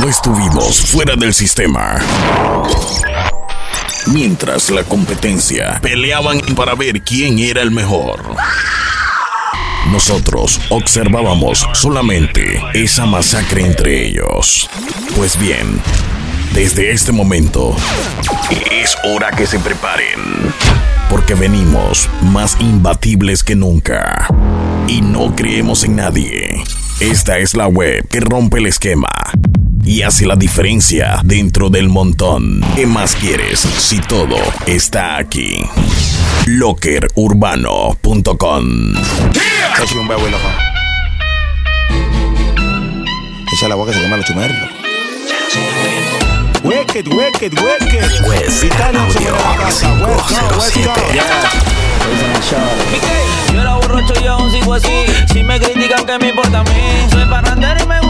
no estuvimos fuera del sistema. Mientras la competencia peleaban para ver quién era el mejor. Nosotros observábamos solamente esa masacre entre ellos. Pues bien, desde este momento es hora que se preparen. Porque venimos más imbatibles que nunca. Y no creemos en nadie. Esta es la web que rompe el esquema y hace la diferencia dentro del montón. ¿Qué más quieres si todo está aquí? Lockerurbano.com. Echa la boca que se chumerros. Wicked, wicked, wicked. West Italian Audio sobre la casa. West Coast, West 507. Coast. Yo era borracho y aún sigo así. Si me critican, ¿qué me importa a mí? Soy parrandero y me gusta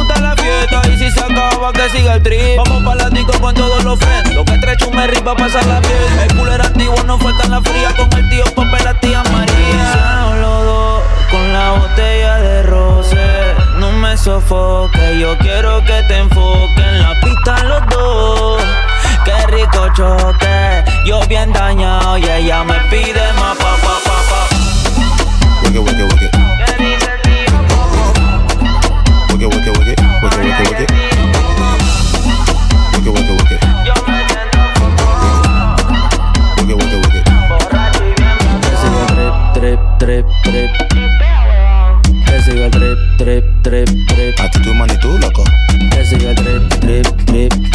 Y si se acaba, que siga el trip. Vamos para la disco con todos los friends. Lo que estrecho me ripa pasar la piel. El era antiguo, no falta la fría. Con el tío Pope y la tía María. Los dos con la botella de roce. No me sofoque, yo quiero que te enfoque en la pista los dos. Qué rico choque, yo bien dañado y ella me pide más pa pa pa pa. Wicked, wicked. Trip, trip, trip, trip. Que siga trip, trip, trip, trip. Actitud magnitud, loco. Que siga trip, trip, trip.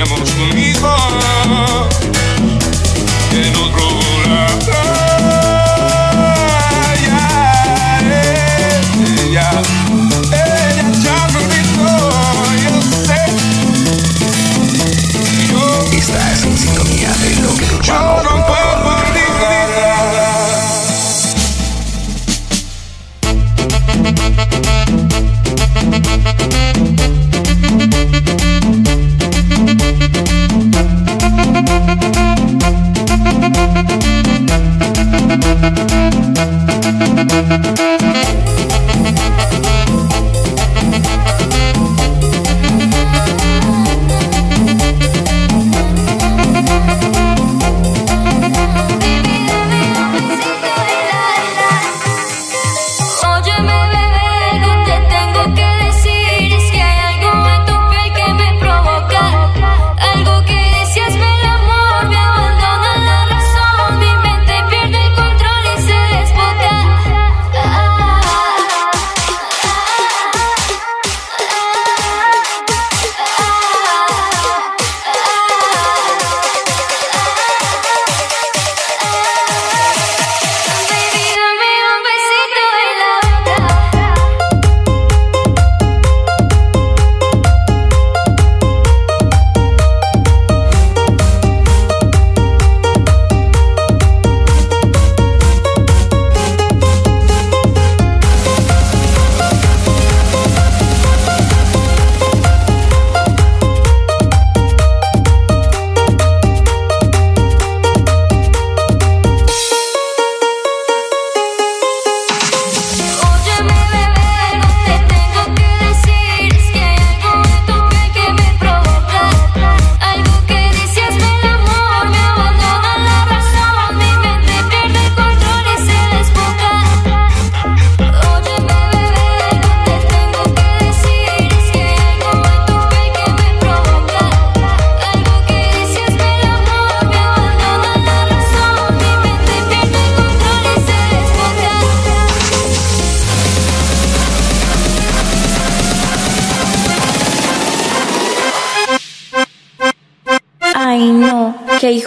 mi amor conmigo.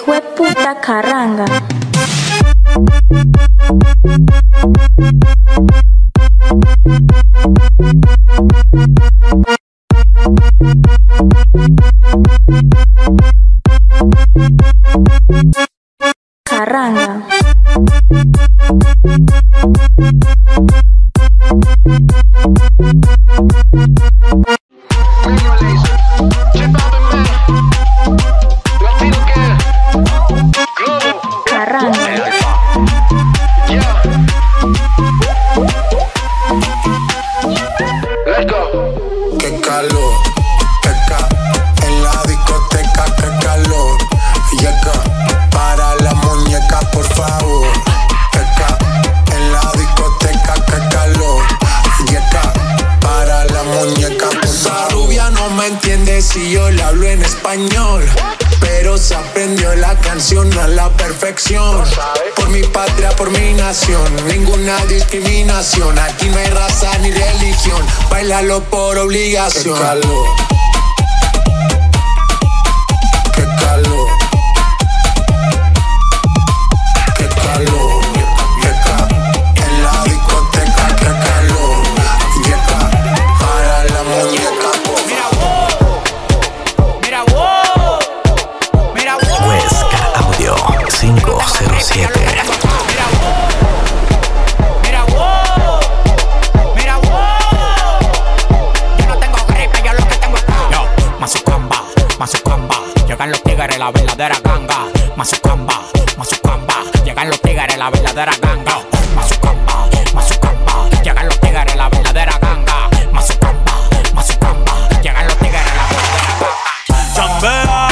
Hijo puta. Carranga. Llegan los tigres, la verdadera ganga. Mazucamba, Mazucamba. Llegan los tigres, la verdadera ganga. Mazucamba, Mazucamba. Llegan los tigres, la verdadera ganga. Mazucamba, Mazucamba. Llegan los tigres, la verdadera ganga. Chambea,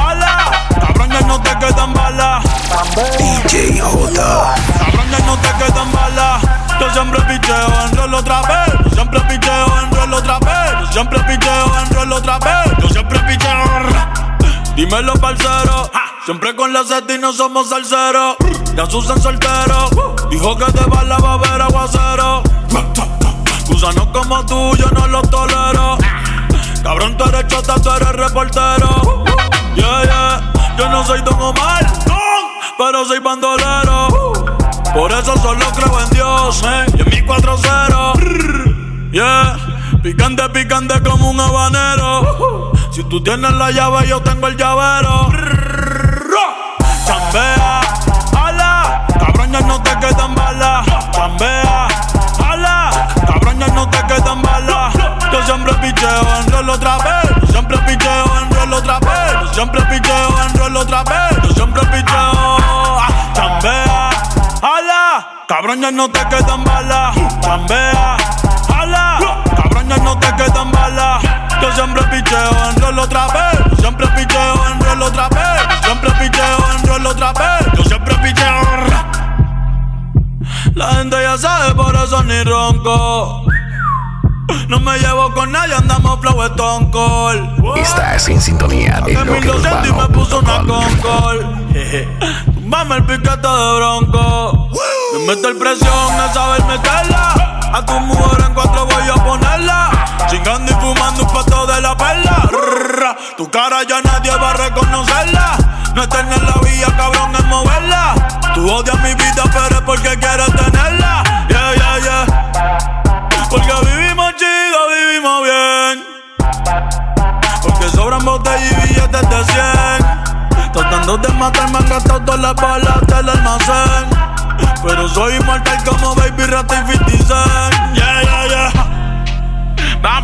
ala. Cabrón, ya no te quedan balas. DJ J. Cabrón, ya no te quedan balas. Yo siempre picheo en rol otra vez. Yo siempre picheo en rol otra vez. Yo siempre Dímelo, parcero. Siempre con la seta y no somos salseros. Ya Susan soltero. Dijo que bala va a haber aguacero. Gusanos como tú, yo no los tolero. Cabrón, tú eres chota, tú eres reportero. Yeah, yeah. Yo no soy Don Omar, pero soy bandolero. Por eso solo creo en Dios, eh, y en mi 4-0. Yeah, picante, picante como un habanero. Si tú tienes la llave, yo tengo el llavero. Chambea, ala, cabrón, no te quedan balas. Chambea, ala, cabrón, no te quedan balas. Yo siempre picheo en rol otra vez. Yo siempre picheo en rol otra vez. Yo siempre picheo en rol otra vez. Yo siempre picheo. Chambea, ala, cabrón, no te quedan balas. Chambea, ala, no te quedan balas. Yo siempre picheo en rol otra vez. Yo siempre picheo en rol otra vez. Siempre picheo en rol otra vez. Yo siempre picheo. La gente ya sabe, por eso ni ronco. No me llevo con nadie, andamos flow Stone Cold. Estás en sintonía de lo que 1200 y me puso una Concord. Tumbame el piquete de bronco. Me meto el presión a saber meterla. A tu mujer en cuatro voy a ponerla. Chingando y fumando un pato de la perla. Tu cara ya nadie va a reconocerla. No es tener la vía, cabrón, es moverla. Tú odias mi vida, pero es porque quieres tenerla. Yeah, yeah, yeah. Porque vivimos chido, vivimos bien. Porque sobran botellas y billetes de 100. Tratando de matarme han gastado todas las balas del almacén. Pero soy inmortal como Baby Rata y 50 Cent. Yeah, yeah, yeah.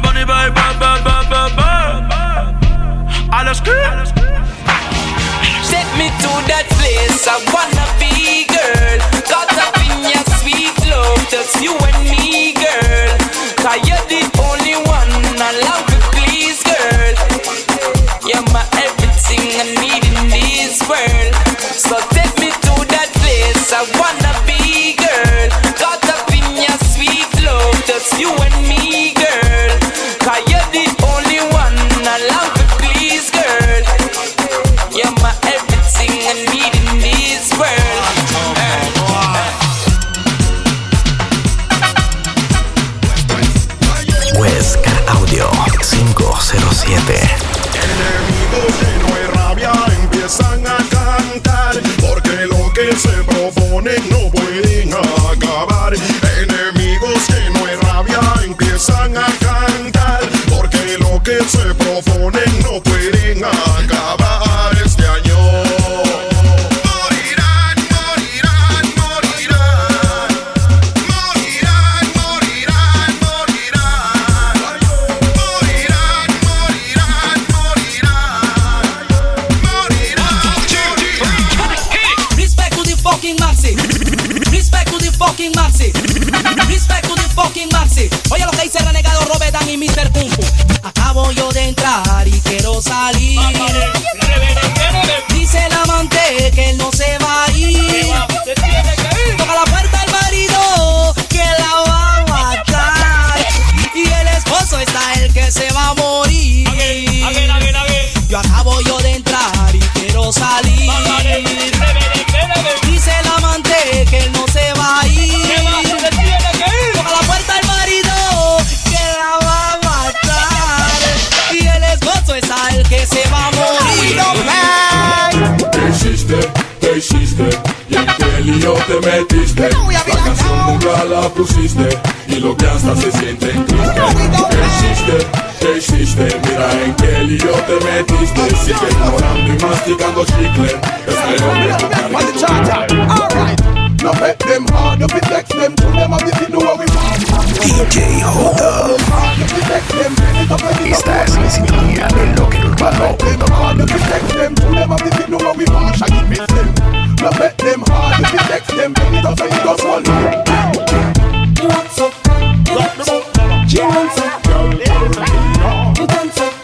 Bunny, baby, baby, baby, baby. Alles good. Take me to that place I wanna be, girl. Caught up in your sweet love, just you and me, girl. Cause you're the only one que no se va te metiste La canción nunca la pusiste Y lo que hasta se siente en triste ¿Qué hiciste? ¿Qué hiciste? Mira en qué lío te metiste Sigue ignorando y masticando chicle Es mejor que tu carrito Now make them hard, you fi text them to them and if you know what we want. DJ J. Estás en sintonía de LockerUrbano.com. You fi text them to them and if you know what we want. Shaggy miss them. Just make them hard if you text them It does it does one You want some You want some You want some You want some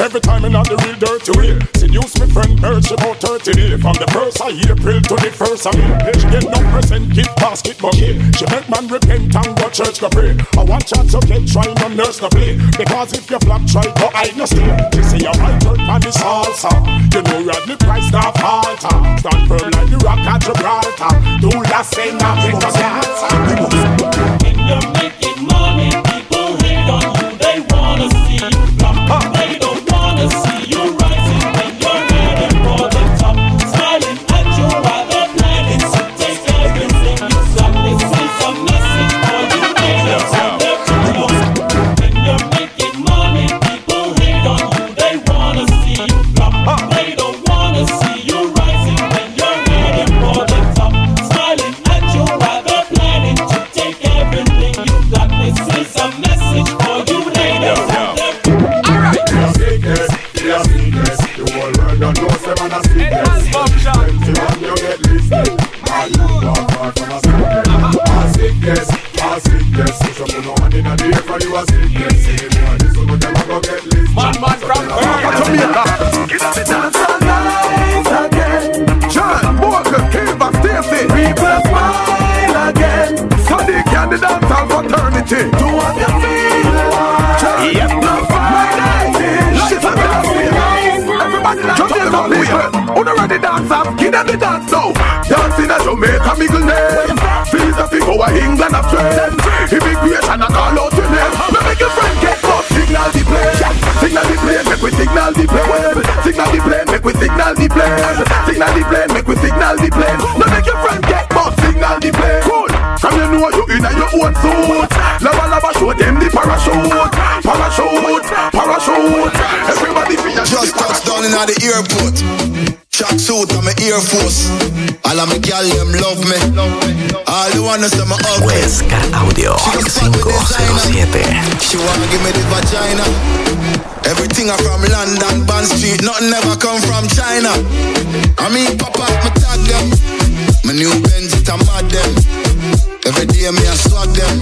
Every time I'm not the real dirty way Seduce my friend Birch about 30 days From the first of April to the first of May. She get no present, gift basket bouquet She make man repent and go church go pray. I want chance to get try no nurse no play. Because if you flop try go hide no stay. You see a right turn on the salsa. You know Rodney Price not falter. Stand firm like the rock at Gibraltar. Do that same now make us answer When you're making money, Signal the plane, make we signal the plane. Me make your friend get caught. Signal the plane. Cool. From you know you in your own suit. Lava lava show them the parachute. Parachute, parachute. Everybody feel Just touched down in the airport. Suit and my Air Force. All of my gal them love me. All the wanna say my hug me. Huesca Audio 507. She wanna give me the vagina. Everything I from London, Bond Street. Nothing ever come from China. I mean, pop up, me tag them. My new Benz, it a mad them. Every day me a swag them.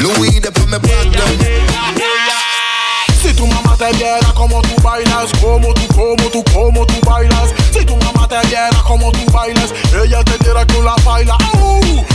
Louis, me them. Si tu mamá te viera como tú bailas, como tú, como tú, como tú bailas. Si tu mamá te viera como tú bailas, ella te diera que la baila.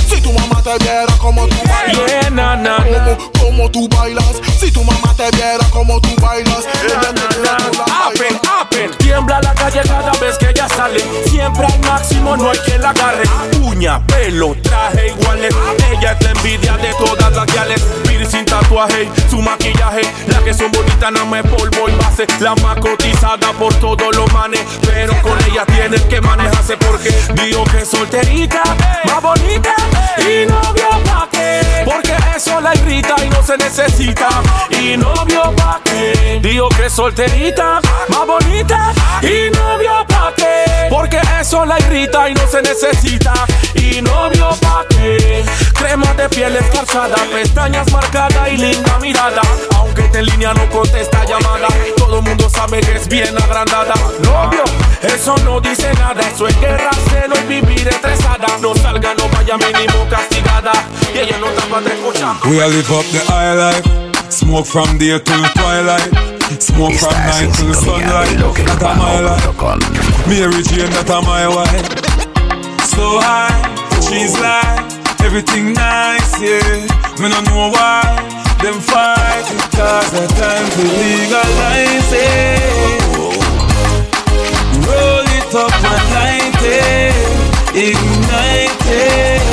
Si tu mamá te viera como tú bailas, Yeah, na, na, como, como tú bailas. Si tu mamá te viera como tú bailas, ella. Apen, apen. Tiembla la calle cada vez que ella sale. Siempre al máximo, no hay quien la agarre. Uña, pelo, traje iguales. Ella es la envidia de todas las guiales. Piercing, tatuaje, su maquillaje. La que son bonitas, no me polvo y base. La más cotizada por todos los manes. Pero con ella tienes que manejarse porque digo que es solterita, más bonita y novio pa' qué. Porque eso la irrita y no se necesita. Y novio pa' qué. Digo que es solterita, más bonita y novio pa' qué. Porque eso la irrita y no se necesita. Y novio pa' qué. Crema de piel escarchada, pestañas marcadas y linda mirada. Aunque en línea no contesta llamada, todo mundo sabe que es bien agrandada. Novio, eso no dice nada, eso es guerra, celo y vivir estresada. No salga, no vaya mínimo castigada. Y ella no tapa de escuchar. We a live up the high life. Smoke from day till twilight. Smoke from night till sunlight. That a my life. Mary Jane, that a my wife. So high, she's like everything nice, yeah. Me no know why them fight because the time to legalize it. Roll it up and light it, eh? ignite it,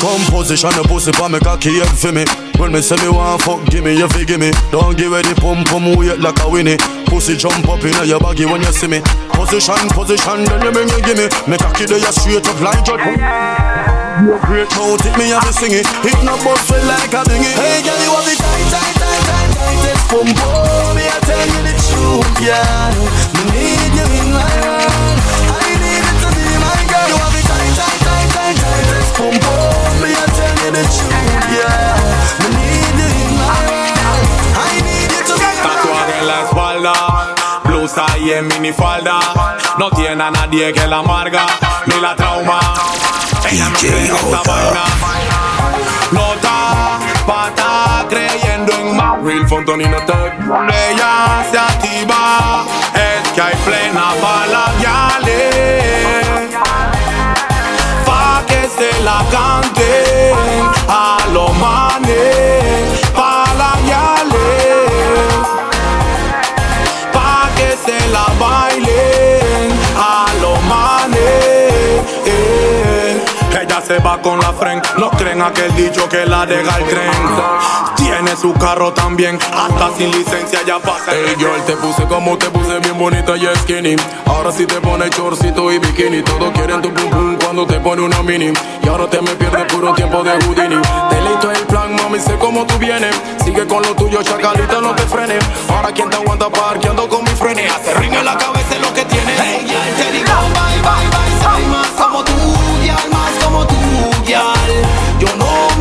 girl, come position your pussy for me cocky head for me. When me say me want fuck, give me you fi give me. Don't give it the pum pum weight like a winnie. Pussy jump up in your baggy when you see me. Position, position, then you bring me give me. Me cocky there you straight up like your You great now, take me have to sing it. It no bust feel like a dinghy. Hey girl, you have the tight, tight, tight, tight, tightest pum pum. Me I tell you the truth, yeah. Me need you in my world. I need it to be my girl. You have the tight, tight, tight, tight, tightest pum pum. Me I tell you the truth, yeah. Me need you in my world. I need you to be my Tatuaje en la espalda, blusa y en minifalda. No tiene a nadie que la amarga ni la trauma. Ella no cree esta vaina. Nota, pata, creyendo en más. Real Fontonina Tech. Ella se activa, es que hay plena para la guiales. Pa' que se la canten my se va con la friend, no creen aquel dicho que la deja el tren. Tiene su carro también, hasta sin licencia ya pasa. Hey girl, te puse como te puse bien bonita y skinny. Ahora sí te pone chorcito y bikini. Todos quieren tu pum pum cuando te pone una mini. Y ahora te me pierdes puro tiempo de Houdini. Te listo el plan, mami, sé cómo tú vienes. Sigue con lo tuyo, chacalita, no te frenes. Ahora quien te aguanta parqueando con mi frenes Hace ring en la cabeza es lo que tiene. Hey, girl, te como Yo no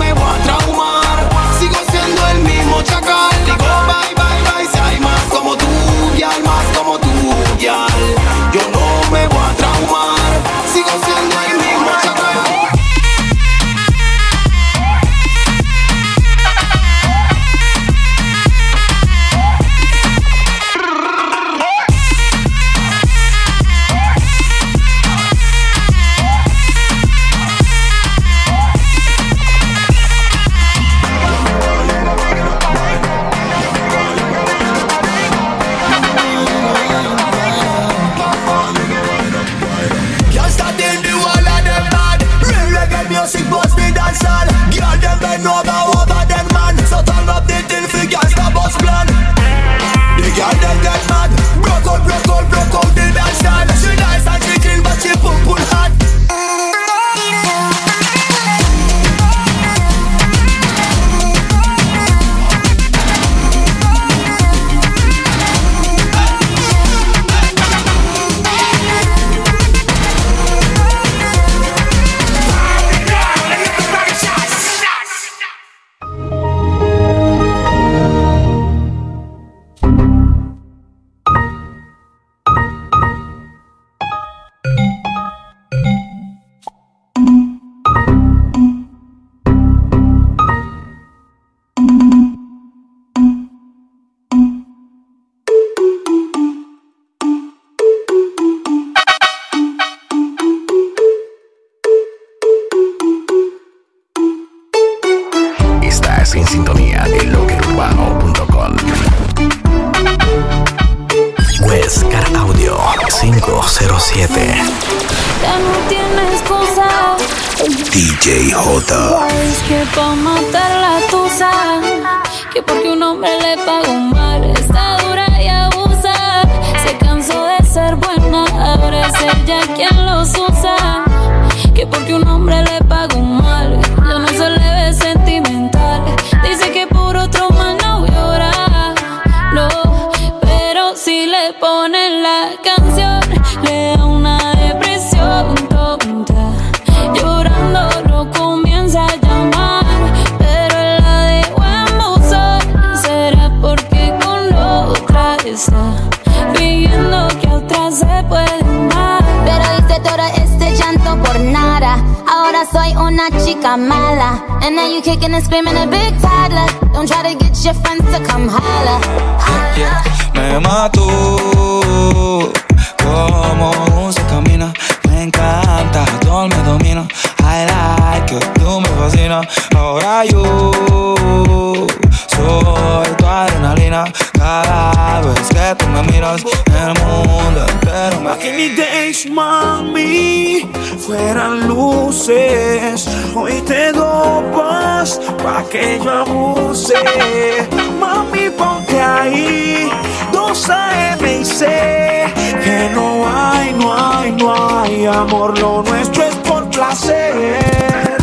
amor. Lo nuestro es por placer.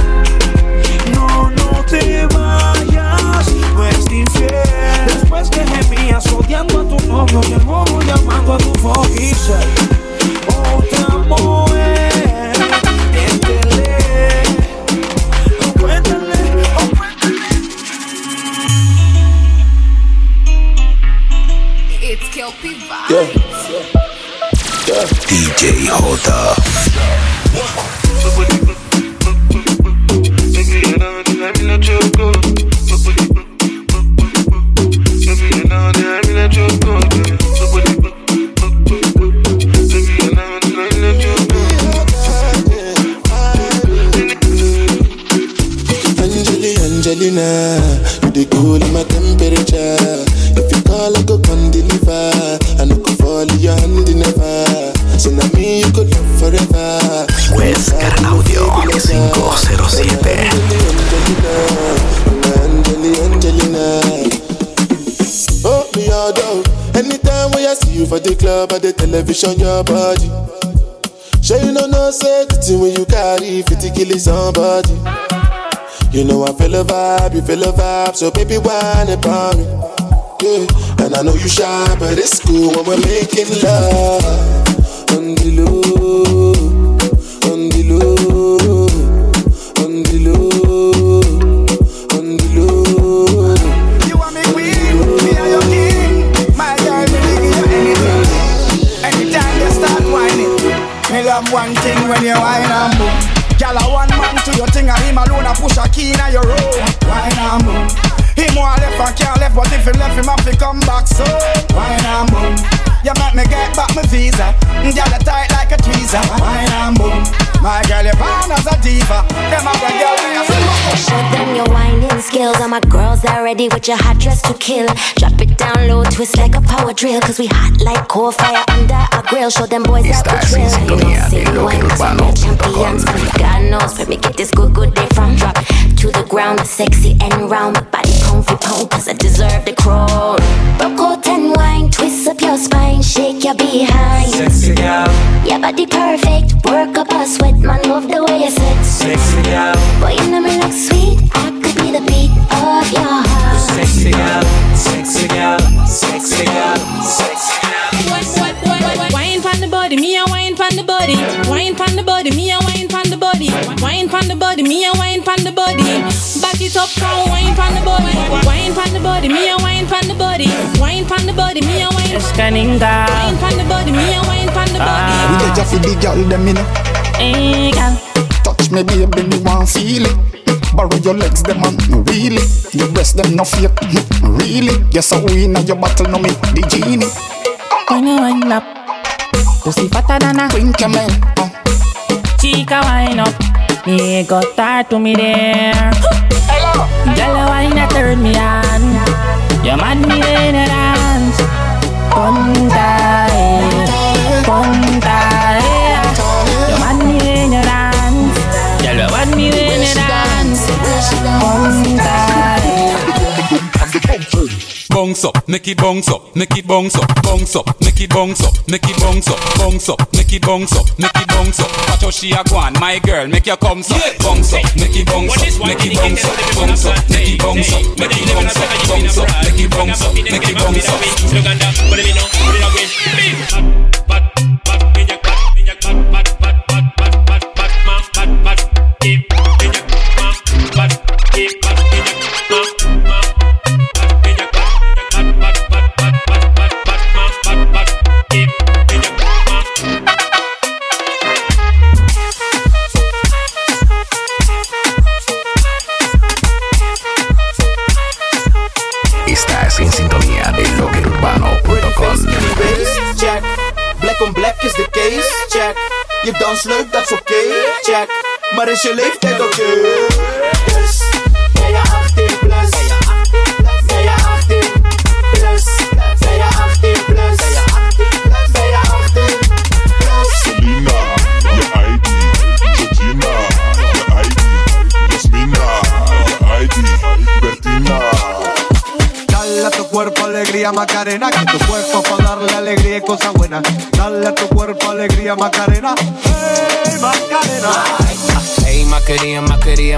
No, no te vayas, no es infiel. Después que gemías odiando a tu novio bobo llamando a tu foquisa. Otra mujer, miéntele, cuéntale, It's Kelpie Vibe. Yeah. DJ J. television, your body. Sure you know no the when you carry 50 kill somebody. You know I feel a vibe, you feel a vibe, so baby whine about me. Yeah, and I know you shy, but it's cool when we're making love. On the low, when you whine and boom. Gyal a one man to your thing, and him alone a push a key in your room. Whine and boom. Him want left and can't left, but if he left him, have to come back so. Whine and boom. You make me get back my visa. Gyal a tight like a tweezer. Whine and boom. All my girls are ready with your hot dress to kill. Drop it down low, twist like a power drill. Cause we hot like coal fire under our grill. Show them boys that we Estás en drill. sintonía de loquerurbano.com. God knows where me get this good, good day from. Drop to the ground, sexy and round. My body pound for cause I deserve the crown. Broke out and wine, twist up your spine, shake your behind. Sexy girl, Your body perfect, work up a sweat, man, love the way you sit. sexy girl, Boy, you know me look sweet, girl, sexy girl, sexy girl, sexy girl. Wine pon the body, me a wine pon the body. Wine pon the body, me a wine pon the body. Wine pon the body, me a wine pon the body. Back it up, come wine pon the body. Wine pon the body, me a wine pon the body. Wine pon the body, me a wine. Escaninga. Wine pon the body, me a wine pon the body. We get you for the girl, them you know. Hey, girl. Touch me, baby, me want feel it. Borrow your legs, them man, really. Your breast, them no fake, hmm, really. Yes, I win at your battle, no me, the genie. When you wind up, you see fatter than a queen man. Uh. Chica wind up, me got tired to me there. Hello, girl, wine a turn me on. You mad me in a dance. punta, punta. Bounce up, make it bounce up, make it bounce up, bounce up, make it bounce up, make it bounce up, bounce up, make it bounce up, make it bounce up. Watch how she a go on, my girl, make your come up, bounce up, make it bounce up, make it bounce up, bounce up, make it bounce up, make it bounce up, bounce up, make it bounce up, make it bounce up. Estás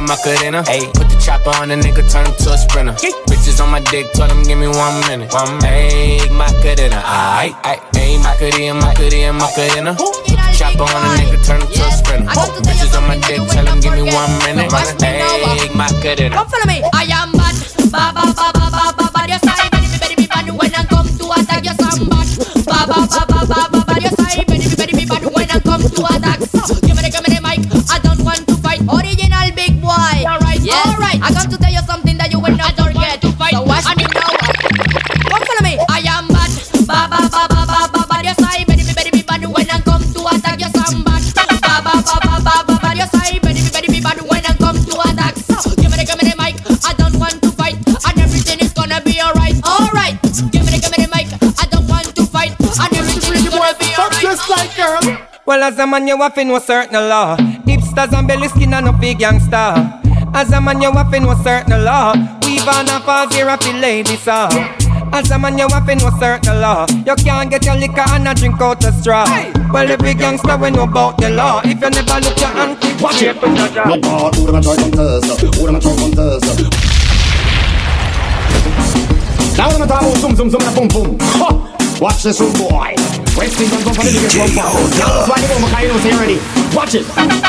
Macarena. Hey, put the chopper on the nigga, turn him to a sprinter. Bitches on my dick, tell him give me one minute. One minute. Hey, Macarena, aight, aight. Hey, Macarena, Macarena, Macarena. Put the chopper on the nigga, turn him to a sprinter. Bitches on my dick, tell him give me one minute. Hey, Macarena. Come follow me. I am bad. Ba ba ba ba ba as a man, you have to know certain law. Hipsters and belly skin and no big gangster. As a man, you have to know certain law. Weave on a fall zero for ladies, saw. As a man, you have to know certain law. You can't get your liquor and a drink out the straw. Well, the big gangster we know about the law. If you never look your auntie, watch it. My God, who am I trying to test? Who am I trying to test? Now I'm talking zoom zoom zoom and boom boom. Watch this old boy. Wasting on company to get one ball. That's why the bomb guy knows here. Watch it.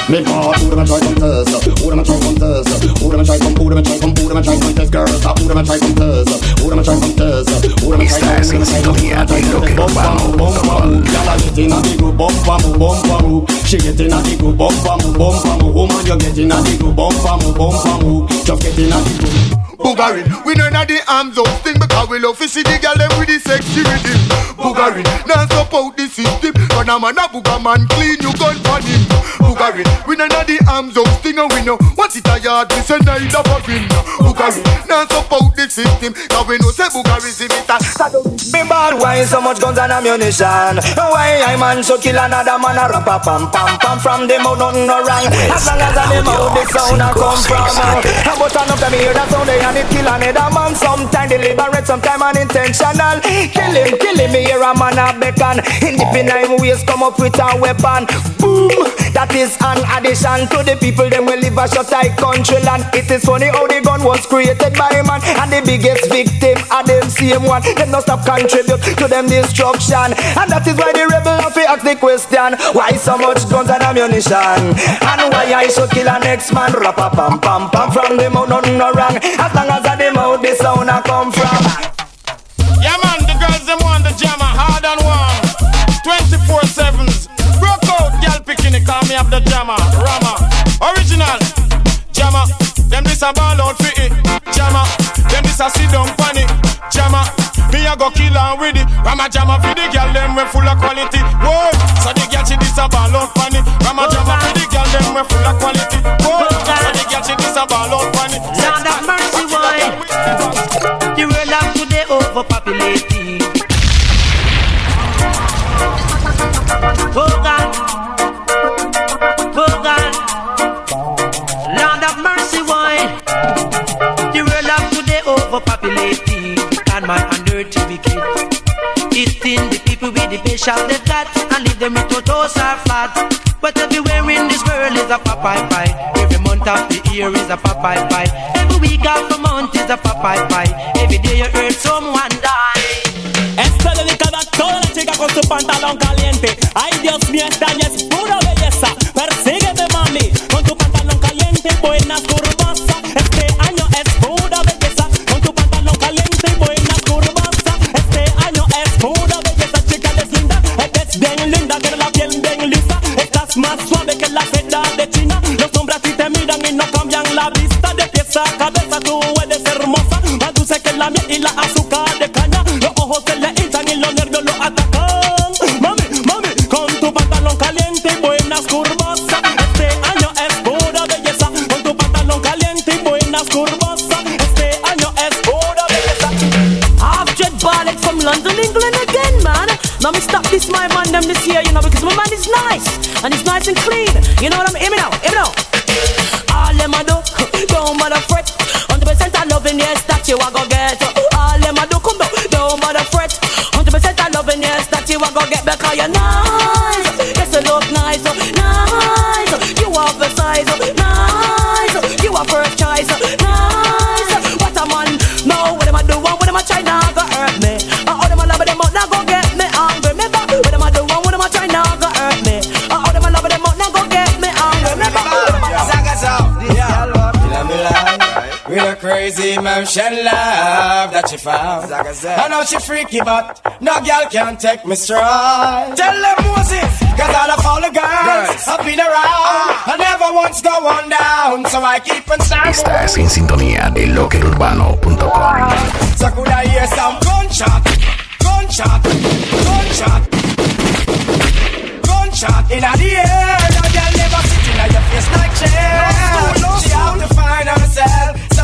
Me ball, who them a try come test? Who them a try come test? Who them a try come? Who them a try come? Who them a try come test? Girls, who them a try come test? Who them a try come test? Who them a try come test? Estás en sintonía de lo que vamos. Bomba move, gyal a get in a the group. Bomba move, bomba move. She get in a the group. Bomba move, bomba move. Woman, you get in a the group. Bomba move, bomba move. Just get in a the group. Boogarin, we know not the arms of thing because we love to see the girl them with the sexy rhythm. Boogarin, now support the system. A man a booga man clean, you gun for him. Boogarin, we know not the arms of thing and we know what it a yard, we say neither for him. Boogarin, now support the system. Cause we know say Boogarism it a Me bad why so much guns and ammunition Why I man so kill another man a rap a pam pam pam From the mouth nothing no wrong As long as I the mouth the sound a come from uh, But enough to me hear that sound they and it kill another man Sometime. Deliberate, sometime unintentional. Kill him, kill him, hear a man a beckon. In the penile waist come up with a weapon. Boom, that is an addition To the people them will live a short tight country land It is funny how the gun was created by man And the biggest victim are them same one. Them no stop contribute to them destruction. And that is why the rebel have to ask the question Why so much guns and ammunition? And why I should kill a next man? Rap pam pam pam from the mouth nothing no wrong. As long as I the mouth the sound a come from Yeah, man, the girls them want the jammer, hard and warm. 24 sevens. Broke out, girl picking it, call me up the jammer. Rama, original. Jammer, them this a ball out for it. Jammer, them this a sit down it. Jammer, me a go kill and with it. Rama jammer for the girl, them we full of quality. Whoa, so the girl she this a ball out it. Rama jammer for the girl, them we full of quality. Whoa, so the girl she this a ball out it. Sound of mercy, why? The world of today overpopulated. Oh God, a papai pie. Every week of the month is a pie. Crazy motion love that she found. I know she freaky, but no girl can take me stride. Tell them Moses, cause all of all the girls i've been around. I never once go on down, so I keep on standing. Estás en sintonía de loquerurbano.com. So could I hear some gunshot, gunshot, gunshot, gunshot in the air? No girl never sit in your face like chair. She have to find herself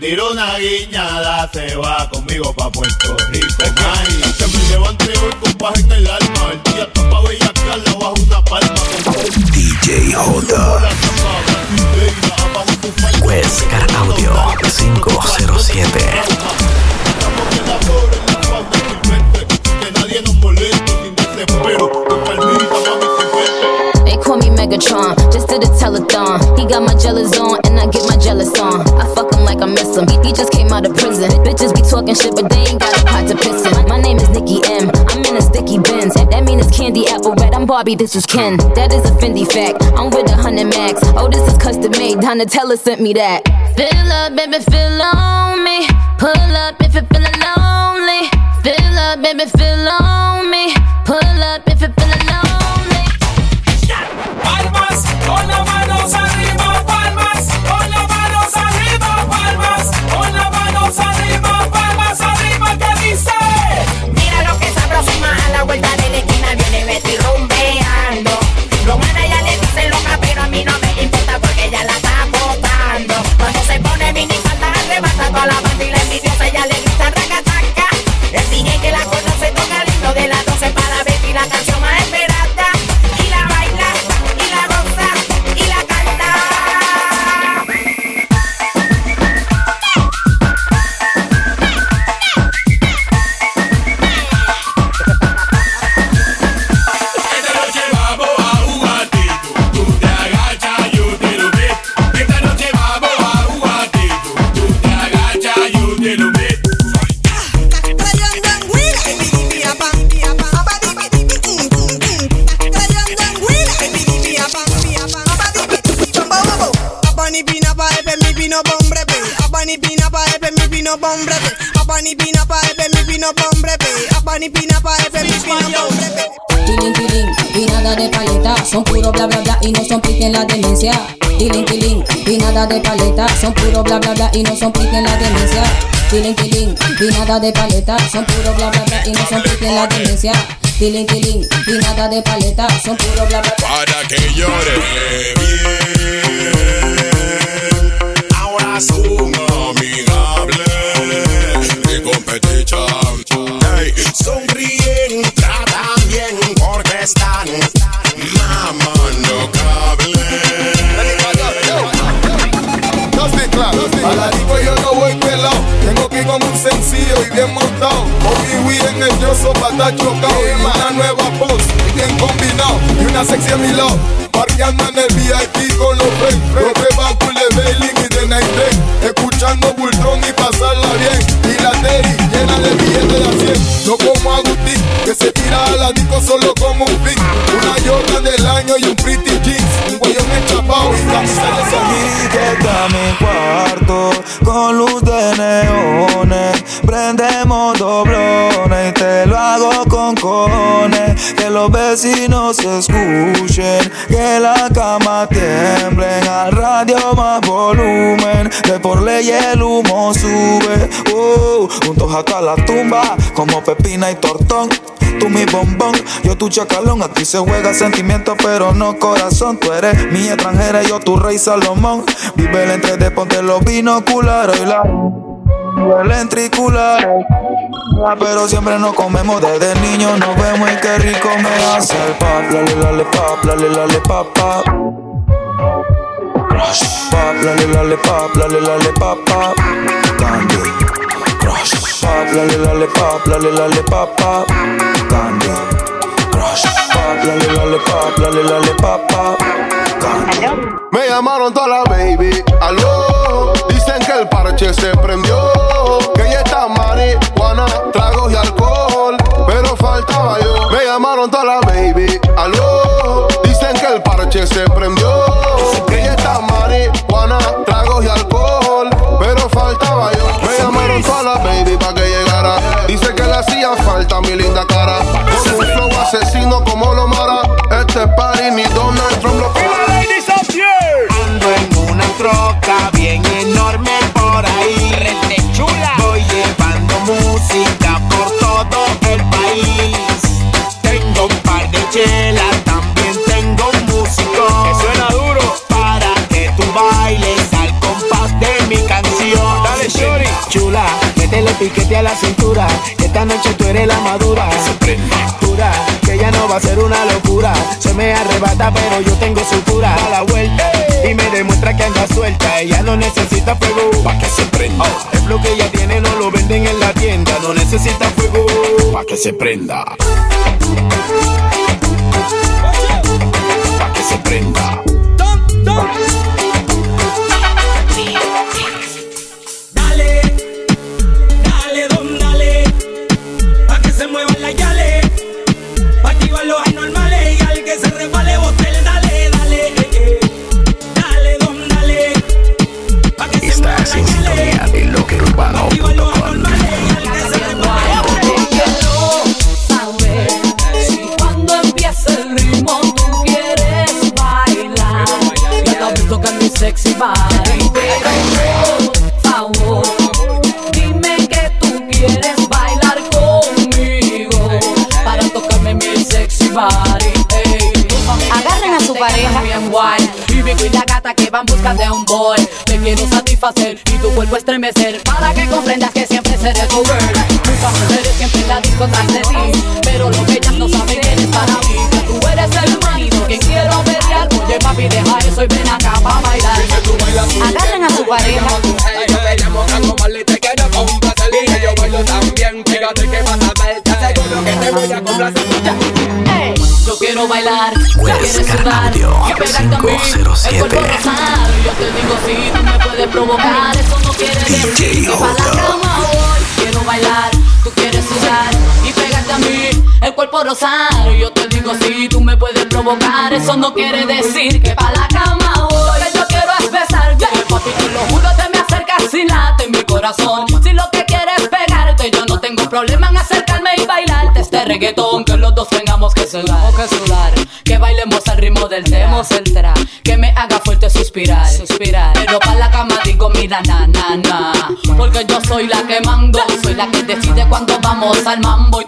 me tiro una guiñada, se va conmigo pa' Puerto Rico. Ay, se me levante hoy con paz en el alma. El día está pa' bellaquearle bajo una palma. DJ J. Huescar Audio 507. Que nadie nos moleste sin desespero. They call me Megatron, just did a telethon. He got my jealous on, and I get my jealous on. I fuck him. He, just came out of prison. Bitches be talking shit, but they ain't got a pot to piss in. My name is Nikki M. I'm in a sticky Benz. That mean it's candy apple red. I'm Barbie, this is Ken. That is a Fendi fact. I'm with a hundred max. Oh, this is custom made. Donatella sent me that. Fill up, baby, fill on me. Pull up if you're feeling lonely. Fill up, baby, fill on me. Nada de paleta. Son puro bla bla bla y no son en la demencia. Tiling, tiling, y nada de paleta. Son puro bla bla bla. Para que llore Parqueando en el VIP con los friends. Los que va de Bailing y de Night Day. Escuchando Bulldog y pasarla bien. Y la Terry llena de billetes de a 100. No como Agustín, que se tira a la disco solo como un fin. Una Jordan del año y un pretty jeans. Un guayón enchapado y camisa de que está mi cuarto con luz de neones. Prendemos doblones Que los vecinos escuchen, que la cama tiemblen. Al radio más volumen, que por ley el humo sube. Uh, juntos hasta la tumba, como pepina y tortón. Tú mi bombón, yo tu chacalón. Aquí se juega sentimiento, pero no corazón. Tú eres mi extranjera, yo tu rey Salomón. Vive el entre de ponte los binoculares y la. El ventricular. Ah, Pero siempre nos comemos desde niño, nos vemos y qué rico me hace el pap, lale lale pap, lale lale pap pap. Crush, pap, lale lale pap, lale lale pap pap. Candy, crush, pap, lale lale pap, lale lale pap pap. Candy, crush, pap, lale lale pap, lale lale pap pap. Candy. Me llamaron toda la baby, aló. Que el parche se prendió. Que ya está marihuana, tragos y alcohol. Pero faltaba yo. Me llamaron toda la baby, aló. Dicen que el parche se prendió. Que ya está marihuana, tragos y alcohol. Pero faltaba yo. Me llamaron toda la baby para que llegara. Dice que le hacía falta mi linda cara. Con un flow asesino como lo mara. Este party ni Donald piquete a la cintura. que Esta noche tú eres la madura. Dura, que ya no va a ser una locura. Se me arrebata, pero yo tengo su cura. Da la vuelta y me demuestra que anda suelta. Ella no necesita fuego pa' que se prenda. el flow que ella tiene no lo venden en la tienda. No necesita fuego pa' que se prenda. Eso no quiere decir que pa' la cama voy. Yo quiero es besarte, papi, te lo juro, te me acercas y late mi corazón. Si lo que quieres es pegarte, yo no tengo problema en acercarme y bailarte este reggaetón. Que los dos tengamos que sudar, que sudar. Que bailemos al ritmo del demos el tra. Que me haga fuerte su suspirar, suspirar. Pero para la cama digo, mira, na, na, na. Porque yo soy la que mando, soy la que decide cuando vamos al mambo tú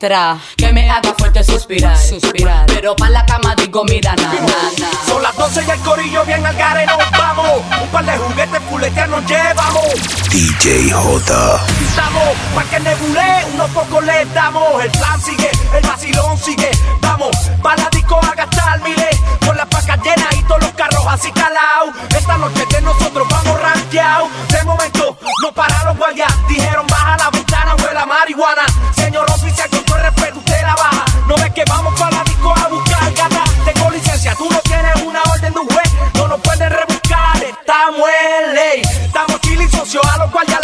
tra. Que me haga fuerte suspirar, suspirar. Pero para la cama digo, mira, na, na, na. Son las 12 y el corillo bien al gare nos vamos. Un par de juguetes fuleteas nos llevamos. DJ J. Estamos pa' que nebule, unos pocos le damos. El plan sigue, el vacilón sigue. Vamos, pa' la disco a gastar miles. Con las pacas llenas y todos los carros así calados. Esta noche de nosotros vamos rankeados. De momento, no pararon guardias. Dijeron baja la ventana, huele marihuana. Señor oficial, con todo respeto, usted la baja. No ves que vamos pa' la disco a buscar gata. Tengo licencia, tú no tienes una orden de un juez. No nos pueden rebuscar, estamos en ley. Estamos chilling socio, a los cuales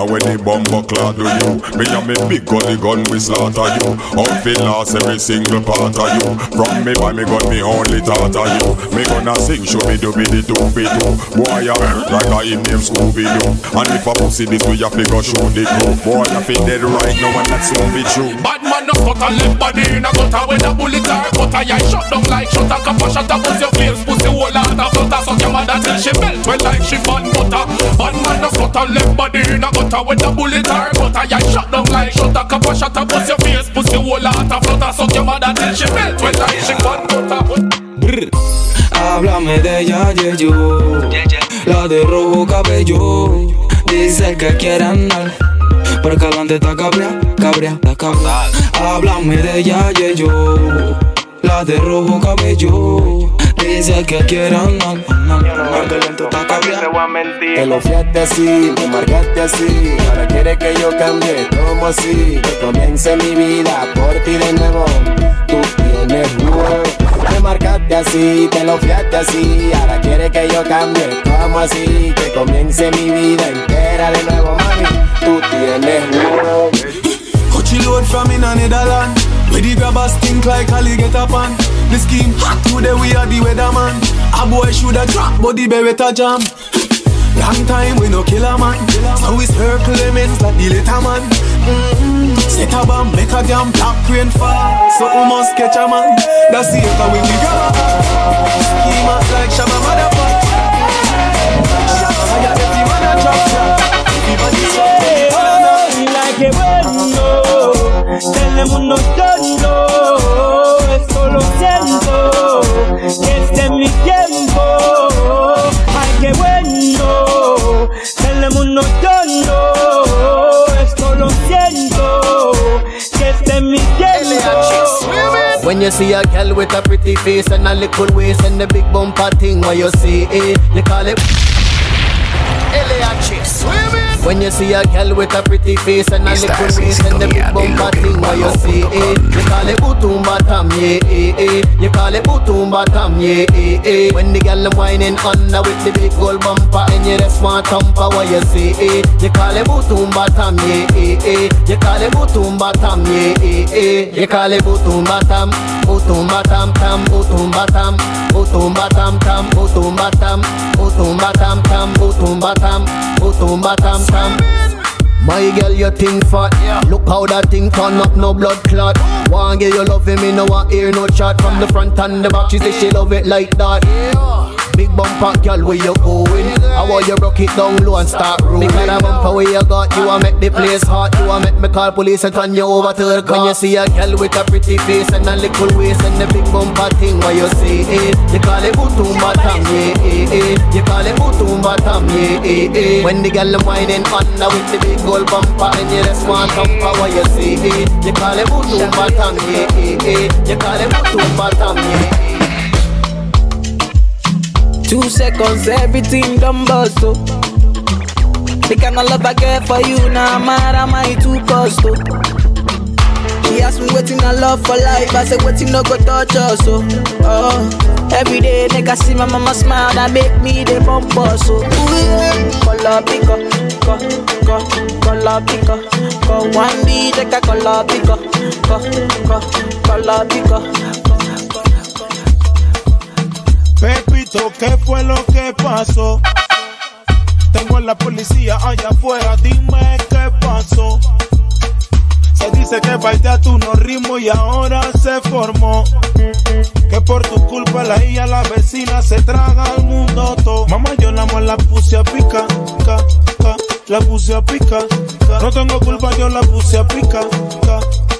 And when the bumper clad do you Me and me big the gun we slaughter you. Outfit lost every single part of you. From me by me gun, me only thought of you. Me gonna sing, show me do be the do be do Boy, I like a in name Scooby-Doo. And if a pussy this way, you figure show the crew. Boy, I feel dead right now and that's soon be true. Bad man no cut a left body in a gutter When a bullet or cutter Yeah, shut down like shut a cap a shot a bust your face Pussy whole heart a flutter Suck your mother till she melt Well like she bun butter. Bad man no cut a left body a gutter Háblame de ella, yeah, yo. La de rojo cabello. Dice que quiere andar. Pero que adelante está cabrea, cabrea, está cabrea. Háblame de ella, yeah, yo. La de rojo cabello. Dice que quiere andar. Que lento está cabrea. Que lo fiaste así, me marcaste así. Ahora quiere que yo cambie, como así. Que comience mi vida por ti de nuevo. Tú tienes nuevo. Me marcaste así, te lo fiaste así. Ahora quiere que yo cambie, como así. Que comience mi vida entera de nuevo, mami. Tú tienes nuevo. Coachy load from in a The grabbers think like Ali get up on. The scheme hot today we are the weatherman. A boy shoulda drop, but the beretta jam. Long time we no kill a man. So we circle lemons like the little man. Mm-hmm. Set a bomb, make a damn black rain fall. So we must catch a man. That's the echo we grab Scheme out like Shabba motherfucker. Shabba, every man a drop shot. Everybody say, like que bueno, tenemos nosotros, esto lo siento, este es mi tiempo, ay qué bueno, tenemos nosotros, esto lo siento, que este es mi tiempo. When you see a girl with a pretty face and a little waist and the big bumper thing, what you see it, you call it. LAH, swimming. When you see a girl with a pretty face and a little waist and the big bumper thing, what you see it, you call it butumba tam, yeah, eh, eh. You call it butumba tam, yeah, eh, eh. When the girl whining under with the big gold bumper and you just want thumper, what you see it, you call it butumba tam, yeah, eh, eh. You call it butumba tam, yeah, eh, eh. You call it butumba tam, butumba tam tam, butumba tam, butumba tam tam, butumba tam, butumba tam tam, butumba tam, butumba tam tam. My girl, you think fat. Look how that thing turn up, no blood clot. One girl you love him, me no want hear no chat from the front and the back. She say she love it like that. Big bumper, girl, where you going? I want you broke it down low and start rolling. Because the bumper where you got, you want make the place hot. You want make me call police and turn you over to the car. When you see a girl with a pretty face and a little waist and the big bumper thing, what you say it? You call it butum batam, yeah, eh, eh. You call it butum batam, yeah, eh, eh. When the girl whining under with the big gold bumper and you just want thumper, what you say it? You call it butum batam, yeah, eh, eh. You call it butum batam, yeah, eh. Two seconds, everything done bust, oh. The kind of love I get for you, now nah, mad am I too cost, oh. She asked me waiting I love for life, I said waiting no go touch us, oh. oh. Every day, nigga see my mama smile, that make me the bump us, oh. Ooh, yeah. Color pico, co, co, color pico, co. One D, take a color pico, co, co, color pico. Pepito, ¿qué fue lo que pasó? Tengo a la policía allá afuera, dime qué pasó. Se dice que bailé tu no ritmo y ahora se formó. Que por tu culpa la hija, la vecina se traga al mundo todo. Mamá, yo la más la puse a pica, ca, ca, la puse a pica. ca. No tengo culpa, yo la puse a pica, ca, ca,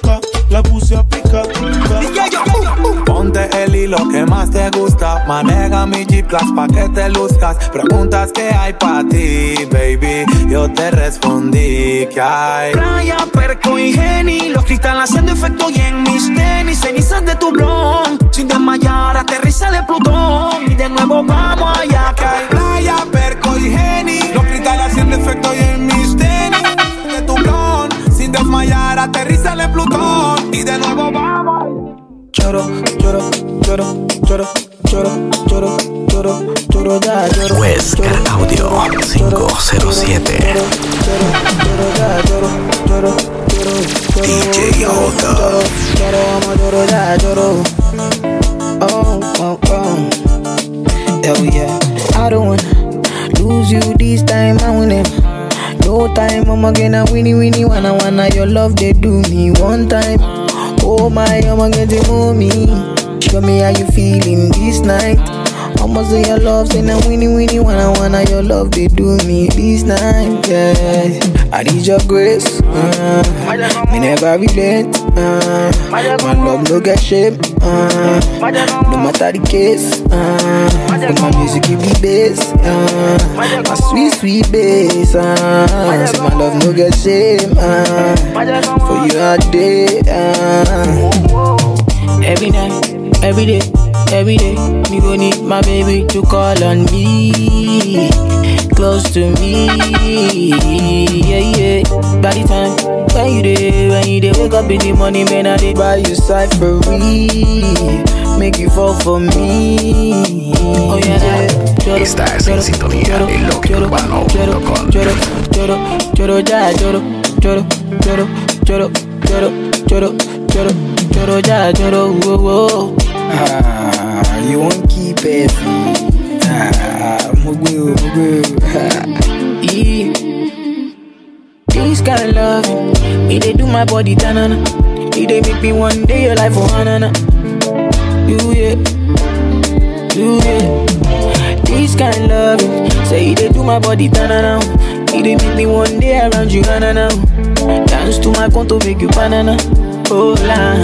la puse a pica. ca. Ponte el hilo que más te gusta. Maneja mi Jeep Class pa' que te luzcas. Preguntas que hay pa' ti, baby. Yo te respondí que hay. Playa, perco y geni. Los cristales haciendo efecto y en mis tenis. Cenizas de tu blon. Sin desmayar, aterriza de Plutón. Y de nuevo vamos choro, choro, choro, choro, choro, choro, ya, choro. Wesker Audio 507. DJ Jota. Choro, vamos, choro, ya, choro. Oh, oh, oh. Hell yeah. I don't wanna lose you this time, I it. No time, I'ma get a winnie winnie wanna wanna your love they do me one time. Oh my, I'ma get the mommy. Show me how you feeling this night. I'ma say your love, say na winnie winnie wanna wanna your love they do me this night. Yeah, I need your grace. Uh, me never relent. Uh, my love no get shame. Uh, no matter the case. Uh, my music give me bass. Uh, my sweet sweet bass. Uh, my love no get shame. Uh, for you all day. Uh, every night, every day, every day, me go need my baby to call on me, close to me, yeah yeah. By the time when you day, when you day, wake up in the morning, man, I dey buy you side for make you fall for me. Oh yeah, yeah. Estás en sintonía en loqueurbano.com. Lloro, lloro, lloro, ya, lloro, lloro, lloro, lloro, lloro, lloro, lloro, ya, lloro, whoa, whoa. Ah, you won't keep it. Ah, mugu, mugu. Yeah. This kind of love, it they do my body tanana. It they make me one day your life for hanana. You yeah, you yeah. This kind of love, say it they do my body tanana. It they make me one day around you hanana. Dance to my conto make you banana. Oh la,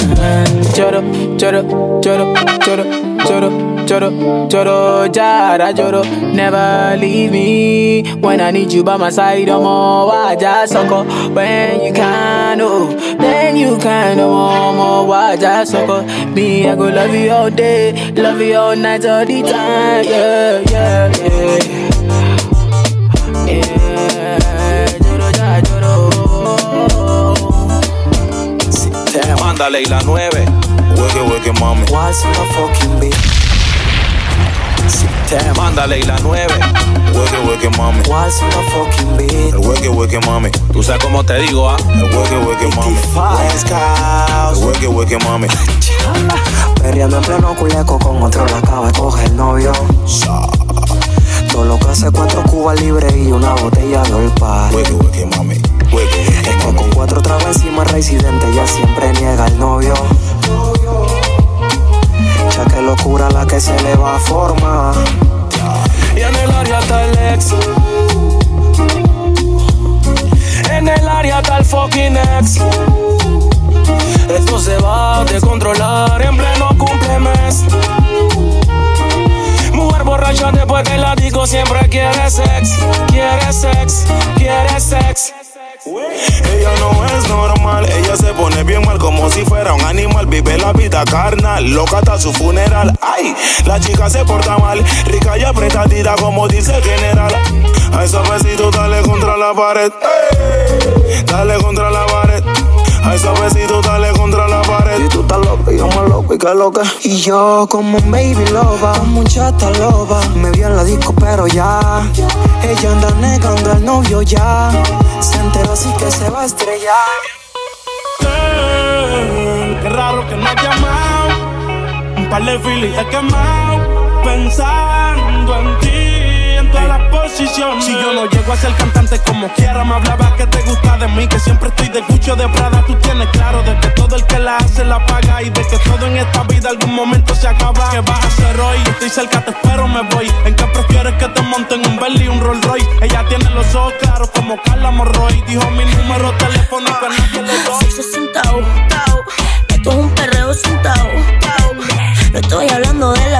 choro, choro, choro, choro, choro, choro, choro, jara, choro. Never leave me when I need you by my side. I'm all waja soko when you can, oh, then you can, oh, more waja soko. Me, I go love you all day, love you all night, all the time. Yeah, yeah. Yeah, Mándale y la 9. Hueque, hueque, mami. What's my fucking beat? Mándale y la 9. Hueque, hueque, mami. What's my fucking beat? El hueque, hueque, mami. Tú sabes cómo te digo, ah. El hueque, hueque, mami. El hueque, hueque, mami. Perreando en pleno culeco con otro la acaba de coger el novio. Todo lo que hace cuatro cubas libres y una botella de olpa. Hueque, hueque, mami. Cuatro trabas encima residente ya siempre niega el novio. Ya que locura la que se le va a formar. Y en el área está el ex. En el área está el fucking ex. Esto se va a descontrolar en pleno cumplemes. Mujer borracha después que la disco siempre quiere sex, quiere sex, quiere sex. Ella no es normal, ella se pone bien mal como si fuera un animal. Vive la vida carnal, loca hasta su funeral. Ay, la chica se porta mal, rica y apretadita como dice el general. A esos besitos dale contra la pared, dale contra la pared. A esos besitos dale contra la pared. Y tú estás loco y yo más loco y qué loca. Y yo como un baby loba, como un chata loba. Me vi en la disco pero ya. Ella anda negando al novio ya. Se enteró así que se va a estrellar. Eh, qué raro que no has llamado. Un par de filis he quemado. Pensando en ti, en todas las posiciones. Si yo no llego a ser cantante como quiera, me hablaba que te gusta de mí. Que siempre estoy de cucho de Prada. Tú tienes claro de que todo el que la hace la paga. Y de que todo en esta vida algún momento se acaba. ¿Qué vas a hacer hoy? Estoy cerca, te espero, me voy. ¿En qué prefieres que te monten un Bentley y un Rolls Royce? Ella tiene los ojos claros como Carla Morroy. Dijo mi número telefónico, a nadie le doy. Sexo sentado, tao. Esto es un perreo sentado, tao. No estoy hablando de la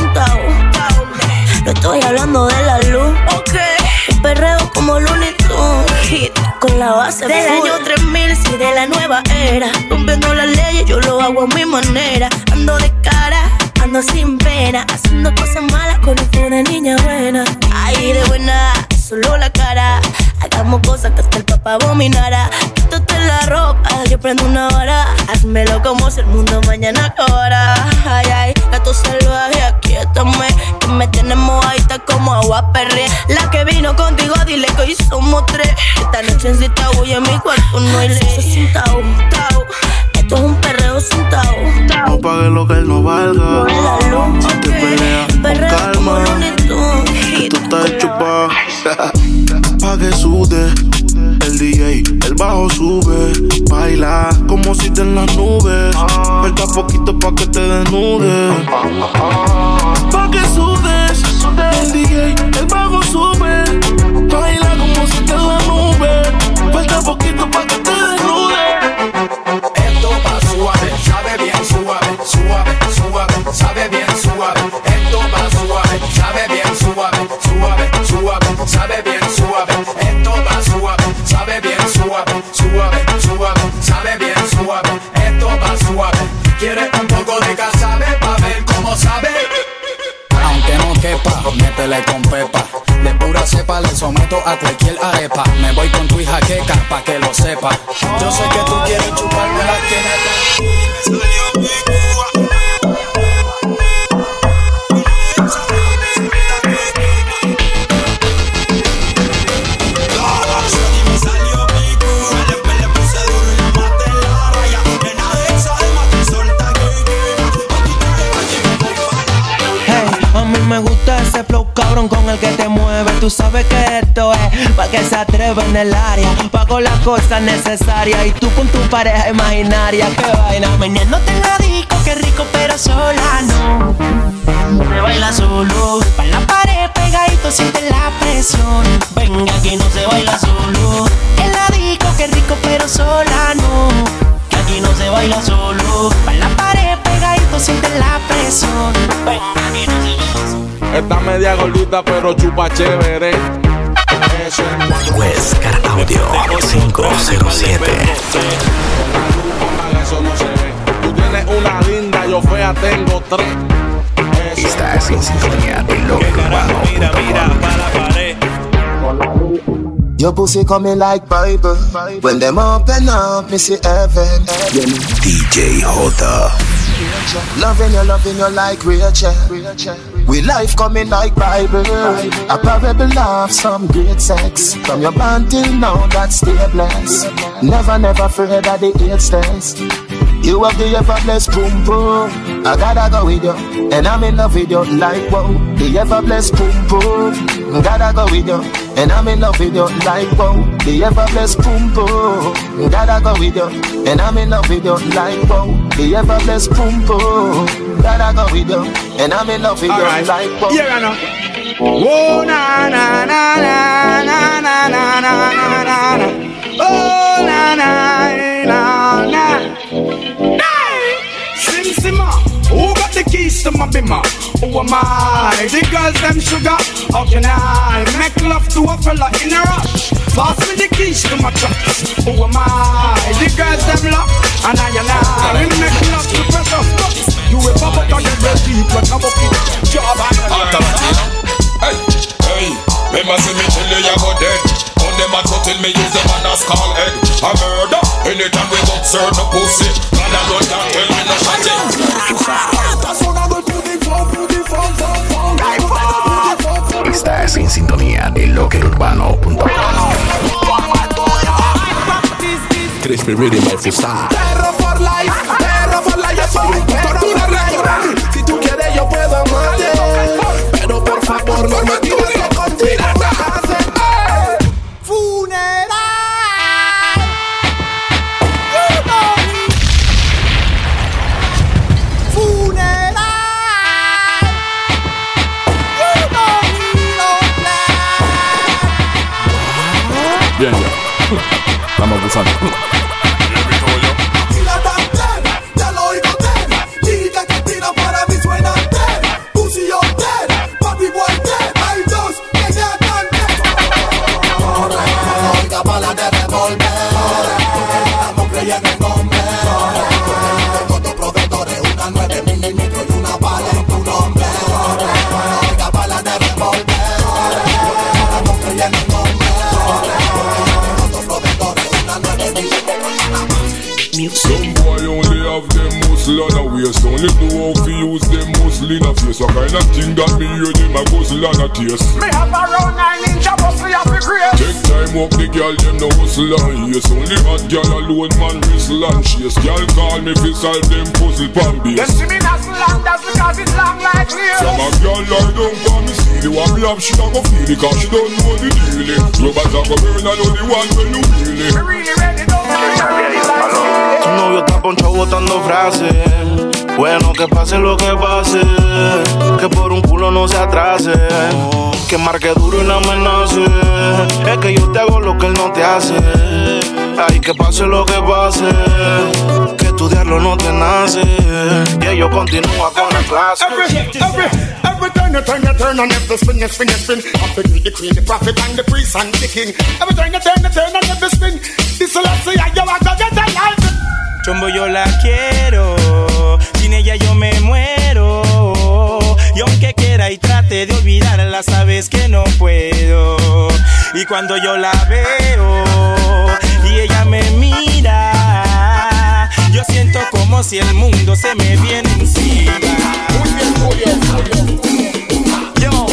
un. No estoy hablando de la luz, ok. Perreo como Looney Tunes, hit con la base del año 3000, sí de la nueva era. Rompiendo las leyes, yo lo hago a mi manera. Ando de cara, ando sin pena, haciendo cosas malas con un de niña buena. Ay, de buena, solo la cara. Hagamos cosas que hasta el papá abominara. Quítate la ropa, yo prendo una vara. Házmelo como si el mundo mañana acabara. Ay, ay, gato salvaje, aquí estamos. Que me tienes mojadita como agua perre. La que vino contigo, dile que hoy somos tres. Esta noche en cita voy en mi cuarto, no hay ley. Esto es un perreo sentado. No pague lo que él no valga. Hazte pelea con calma. Que tú estás hecho pa' pa' que sude. El DJ, el bajo sube. Baila como si te en las nubes. Falta poquito pa' que te desnudes. Pa' que sudes. El DJ, el bajo sube. Baila como si te en las nubes. Falta poquito pa' que te suave, suave, sabe bien suave. Esto va suave. ¿Quieres un poco de casabe pa' ver cómo sabe? Aunque no quepa, métele con pepa. De pura cepa le someto a cualquier arepa. Me voy con tu hija queca pa' que lo sepa. Yo sé que tú quieres chuparme la Hey, que te mueve. Tú sabes que esto es pa' que se atreva en el área. Pago las cosas necesarias y tú con tu pareja imaginaria. Qué vaina. Mañana te la disco, qué rico, pero sola no. Se baila solo. Pa' la pared pegadito, siente la presión. Venga, aquí no se baila solo. En la disco, qué rico, pero sola no. Que aquí no se baila solo. Pa' la pared pegadito, siente la presión. Venga, aquí no se baila solo. Está media gordita, pero chupa chévere. Eso es Huescar Audio 507. Eso no se ve. Tú tienes una linda, yo fea tengo tres. Estás en sintonía de lo urbano. Mira, mira, para la pared. Your pussy coming like Bible. When them open up, me see heaven. DJ J. Loving you, loving you like Rachel. We life coming like Bible. A parable of some great sex. From your band till now, that stay blessed. Never, never afraid that the eight stairs. You have the effortless boom boom. I gotta go with you, and I'm in love with you like wow. The effortless boom boom. Gotta go with you, and I'm in love with you like wow. The effortless boom boom. Gotta go with you, and I'm in love with you like wow. The effortless boom boom. Gotta go with you, and I'm in love with you like wow. Yeah, I know. Oh na na na na keys to my bimmer? Who am I? The girls them sugar. How can I make love to a fella in a rush? Pass me the keys to my trucks. Who am I? The girls them love, and I and I we make love to precious cups. You a bubble on the red deep like a bucket. Job and Hey, hey, remember see me tell you you go dead. On them a tell me use them and a skull egg. A murder, anytime we go serve no pussy. Man a run down, tell me no shot Estás en sintonía de lockerurbano.com. Perro for life, perro for life, yo soy un 남아부산. Them muscle on a waist Only know how to use them muscle in a face. What kind of thing that me hear them a guzzle and a taste. Me have a round nine inch a muscle you fi create. Take time up the girl them no hustle and yes. Only hot girl alone man whistle and chase. Girl call me fi solve them puzzle pan Them base see me not long, that's because it's long like clear. Some a girl lie down for me see the one me have she a go feel it Cause she don't know the deal. Robots a go burn and the one when you feel it. Me really ready Tu novio está ponchado botando frases. Bueno, que pase lo que pase. Que por un culo no se atrase. Que marque duro y no amenace. Es que yo te hago lo que él no te hace. Ay, que pase lo que pase. Estudiarlo no te nace. Y ellos continúan con la clase. Every, turn you turn you turn and every spin you spin you spin. Have to the queen, the prophet and the priest and the king. Every turn you turn you turn and every spin. This will say I you are gonna get a life. Chombo yo la quiero, sin ella yo me muero. Y aunque quiera y trate de olvidarla, sabes que no puedo. Y cuando yo la veo y ella me mira, yo siento como si el mundo se me viene encima. Yo,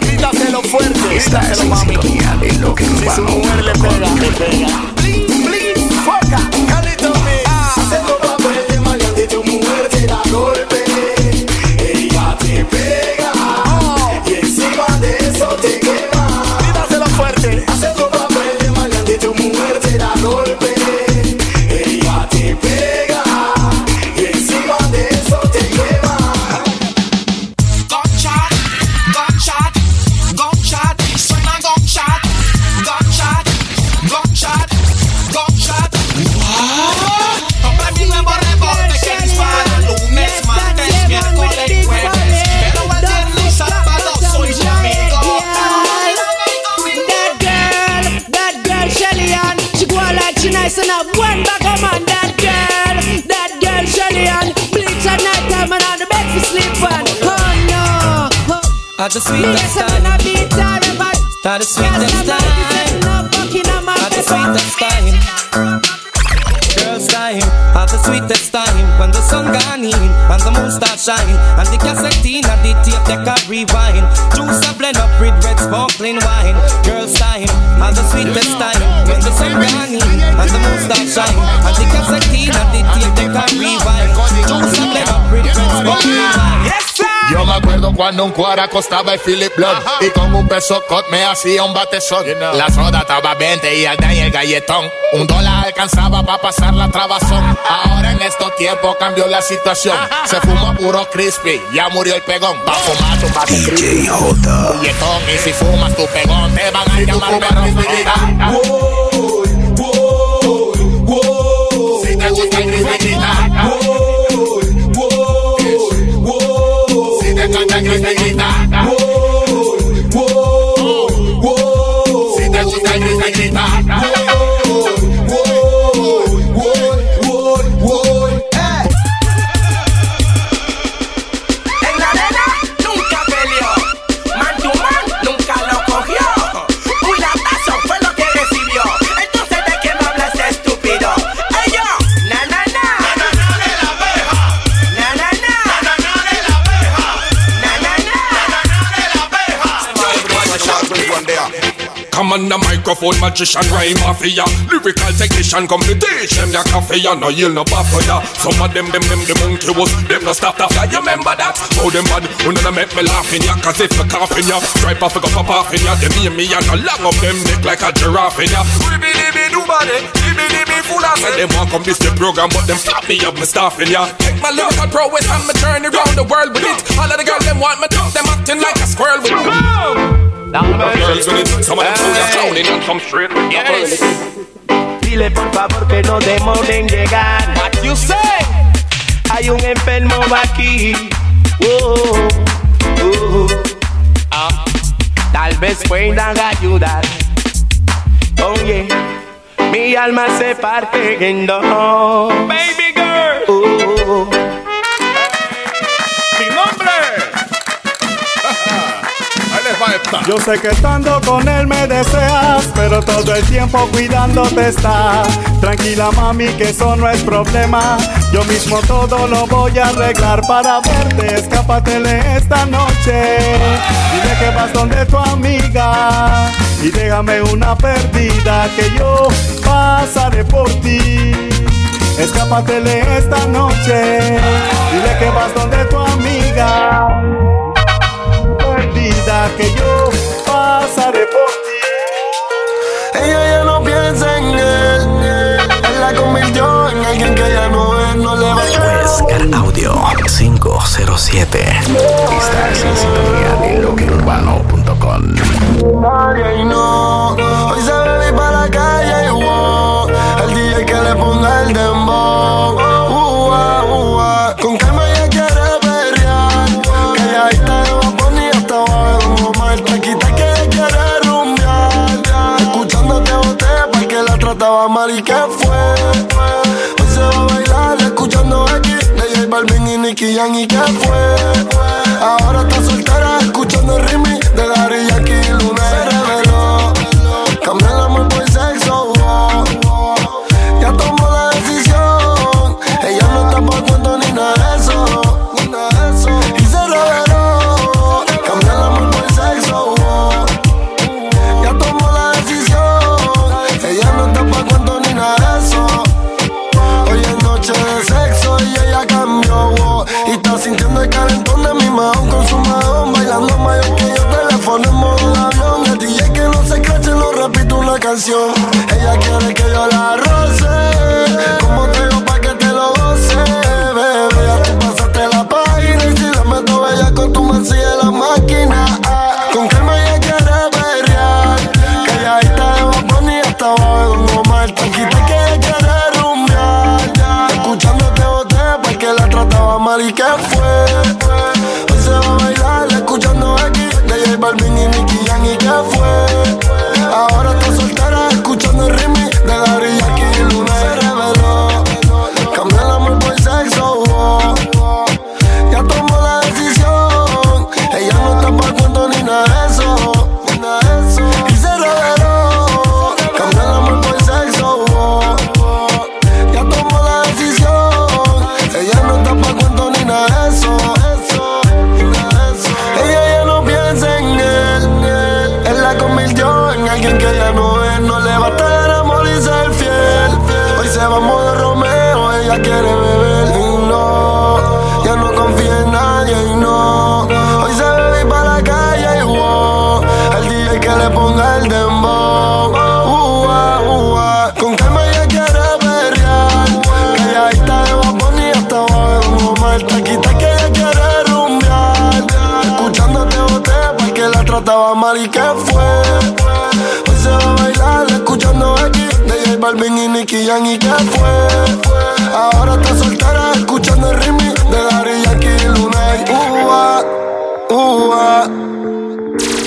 grítaselo fuerte. Grítaselo, en mami. sintonía de Si su mujer le pega, le pega. Bling, bling, foca, calito me. Haciendo papel de maleante, tu mujer te da golpe. Ella te pega. At the sweetest I'm time, gonna beat at the sweetest time, at the sweetest time. Girls time, at the sweetest time When the sun gone in and the moon start shine And the cassette in and the tape deck a rewind Juice a blend up with red sparkling wine Girls time, at the sweetest time When the sun gone in and the moon start shine And the cassette in and the tape deck and rewind. Just let up regrets, but rewind. Yes, sir. Yo me acuerdo cuando un cuara costaba el Philip Blood Y con un peso cot me hacía un batezón. La soda estaba 20 y y el galletón. Un dólar alcanzaba para pasar la trabazón. Ahora en estos tiempos cambió la situación. Se fumó puro crispy, ya murió el pegón. Va a fumar tu bate crispy. Billetón, y si fumas tu pegón Te van a llamar perro On the microphone, magician, rhyme mafia. Lyrical technician, come to teach them coffee Ya no yield no for ya. Some of them, them, them, the monkey was Them no stop after you remember that? How them bad, when they make me laugh laughing ya Cause if me coughing ya Stripe off, go pop off in ya. Them hear me and I long up them neck like a giraffe in ya. Ribby dibby do body, dibby dibby full of Say them want come this the program But them stop me up, me staffing ya. Take my lyrical prowess and me journey round the world with it. All of the girls them want me talk, them acting like a squirrel with it Girls with it, some of them fools are clowning and come straight Yes. Dile por favor que no demoren llegar. What you say? Hay un enfermo aquí. Oh, oh. Ah, tal vez puedan ayudar. Oye, mi alma se parte en dos. Baby girl. Yo sé que estando con él me deseas, pero todo el tiempo cuidándote está. Tranquila mami, que eso no es problema. Yo mismo todo lo voy a arreglar para verte. Escápatele esta noche. Dile que vas donde tu amiga. Y déjame una perdida que yo pasaré por ti. Escápatele esta noche. Dile que vas donde tu amiga que yo pasaré por ti. Ella ya no piensa en él. Él la convirtió en alguien que ya no es, no le va a Audio 507. Estás en sintonía de loquerurbano.com. Nadie y no. Hoy se bebe para la calle wow. El DJ que le ponga el dembow. Y que fue. Hoy se va a bailar escuchando aquí de J Balvin y Nicky Jam y que fue. Ella quiere que yo la roce. Hoy se va a bailar escuchando aquí de J Balvin y Nicky Jam y qué fue. Ahora está soltera escuchando el remix de Daddy Yankee y Lunay. Ua, ua.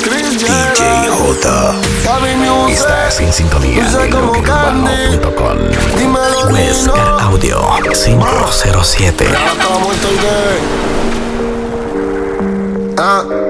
Chris DJ J. Estás en sintonía de Wesker. Audio 507. Ya está muerto el gay. Ah.